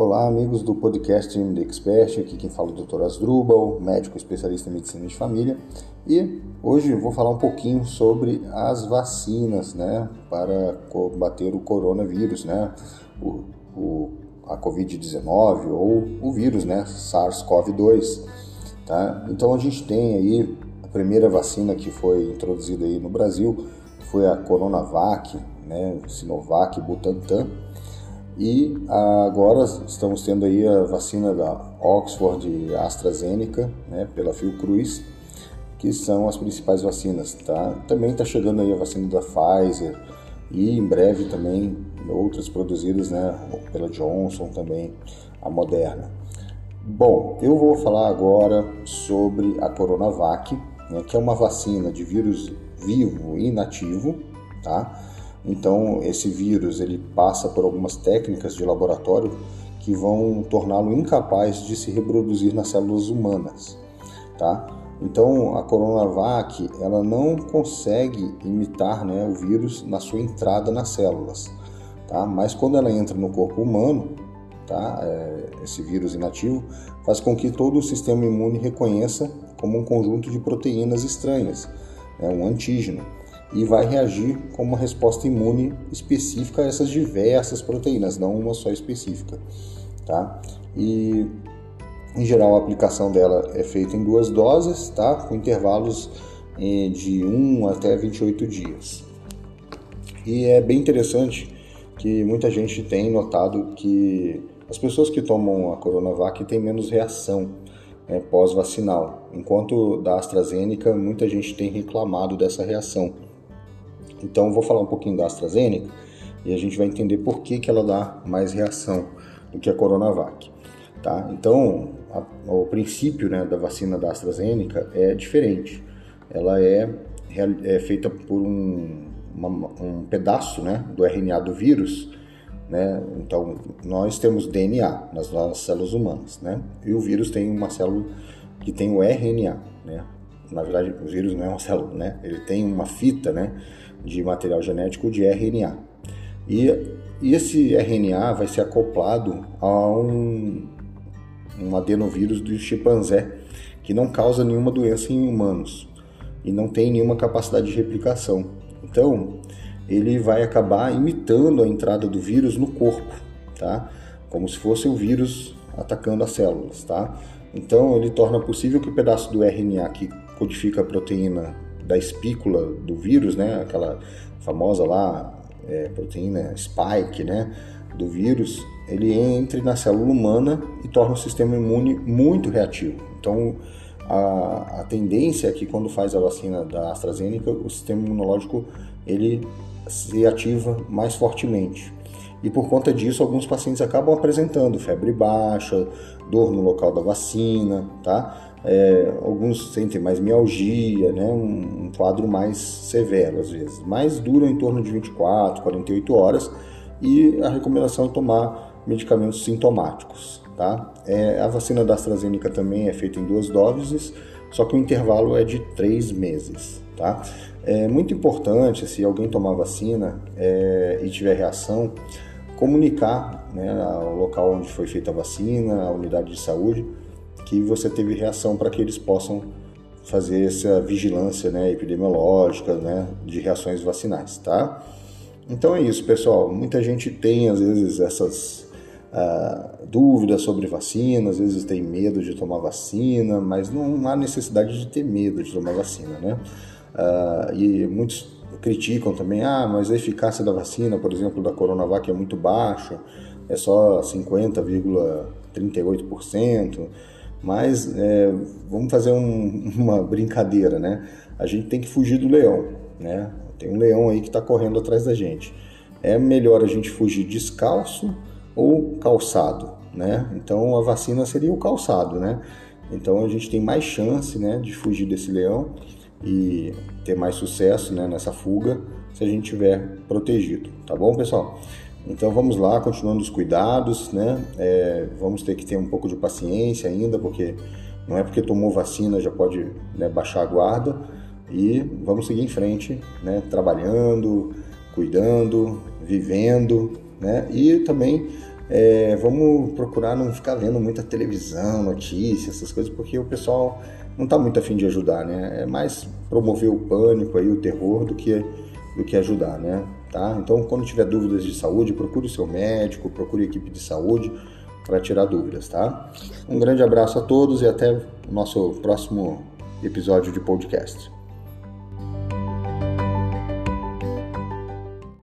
Olá, amigos do podcast MD Expert. Aqui quem fala é o Dr. Asdrubal, médico especialista em medicina de família. E hoje vou falar um pouquinho sobre as vacinas, né, para combater o coronavírus, né, o, o a Covid-19 ou o vírus, né, SARS-CoV-2. Tá? Então a gente tem aí a primeira vacina que foi introduzida aí no Brasil, foi a Coronavac, né, Sinovac, Butantan e agora estamos tendo aí a vacina da Oxford e AstraZeneca, né, pela Fiocruz, que são as principais vacinas, tá? Também está chegando aí a vacina da Pfizer e em breve também outras produzidas, né, pela Johnson também, a Moderna. Bom, eu vou falar agora sobre a Coronavac, né, que é uma vacina de vírus vivo inativo, tá? Então, esse vírus ele passa por algumas técnicas de laboratório que vão torná-lo incapaz de se reproduzir nas células humanas, tá? Então, a Coronavac ela não consegue imitar né, o vírus na sua entrada nas células, tá? Mas quando ela entra no corpo humano, tá? É, esse vírus inativo faz com que todo o sistema imune reconheça como um conjunto de proteínas estranhas, né, um antígeno e vai reagir com uma resposta imune específica a essas diversas proteínas, não uma só específica, tá? E em geral a aplicação dela é feita em duas doses, tá? Com intervalos eh, de 1 até 28 dias. E é bem interessante que muita gente tem notado que as pessoas que tomam a Coronavac têm menos reação né, pós-vacinal, enquanto da AstraZeneca muita gente tem reclamado dessa reação. Então, vou falar um pouquinho da AstraZeneca e a gente vai entender por que, que ela dá mais reação do que a Coronavac. Tá? Então, a, o princípio né, da vacina da AstraZeneca é diferente. Ela é, é feita por um, uma, um pedaço né, do RNA do vírus. Né? Então, nós temos DNA nas nossas células humanas, né? e o vírus tem uma célula que tem o RNA. Né? Na verdade, o vírus não é uma célula, né? ele tem uma fita né, de material genético de RNA. E, e esse RNA vai ser acoplado a um, um adenovírus do chimpanzé, que não causa nenhuma doença em humanos e não tem nenhuma capacidade de replicação. Então, ele vai acabar imitando a entrada do vírus no corpo, tá? Como se fosse o vírus atacando as células, tá? Então, ele torna possível que o pedaço do RNA que codifica a proteína da espícula do vírus, né? Aquela famosa lá é, proteína spike, né? Do vírus, ele entre na célula humana e torna o sistema imune muito reativo. Então, a, a tendência é que quando faz a vacina da AstraZeneca, o sistema imunológico ele se ativa mais fortemente. E por conta disso, alguns pacientes acabam apresentando febre baixa, dor no local da vacina, tá? É, alguns sentem mais mialgia, né? Um, um, quadro mais severo às vezes, mas dura em torno de 24, 48 horas e a recomendação é tomar medicamentos sintomáticos. Tá? É, a vacina da AstraZeneca também é feita em duas doses, só que o intervalo é de três meses. Tá? É muito importante, se alguém tomar vacina é, e tiver reação, comunicar né, ao local onde foi feita a vacina, a unidade de saúde, que você teve reação para que eles possam fazer essa vigilância né, epidemiológica né, de reações vacinais, tá? Então é isso, pessoal. Muita gente tem às vezes essas uh, dúvidas sobre vacina, às vezes tem medo de tomar vacina, mas não há necessidade de ter medo de tomar vacina, né? Uh, e muitos criticam também, ah, mas a eficácia da vacina, por exemplo, da Coronavac é muito baixa, é só 50,38%. Mas é, vamos fazer um, uma brincadeira, né? A gente tem que fugir do leão, né? Tem um leão aí que está correndo atrás da gente. É melhor a gente fugir descalço ou calçado, né? Então a vacina seria o calçado, né? Então a gente tem mais chance, né, de fugir desse leão e ter mais sucesso, né, nessa fuga se a gente tiver protegido, tá bom, pessoal? Então vamos lá, continuando os cuidados, né? É, vamos ter que ter um pouco de paciência ainda, porque não é porque tomou vacina já pode né, baixar a guarda e vamos seguir em frente, né? Trabalhando, cuidando, vivendo, né? E também é, vamos procurar não ficar vendo muita televisão, notícias, essas coisas, porque o pessoal não está muito afim de ajudar, né? É mais promover o pânico aí, o terror, do que, do que ajudar, né? Tá? Então, quando tiver dúvidas de saúde, procure o seu médico, procure a equipe de saúde para tirar dúvidas, tá? Um grande abraço a todos e até o nosso próximo episódio de podcast.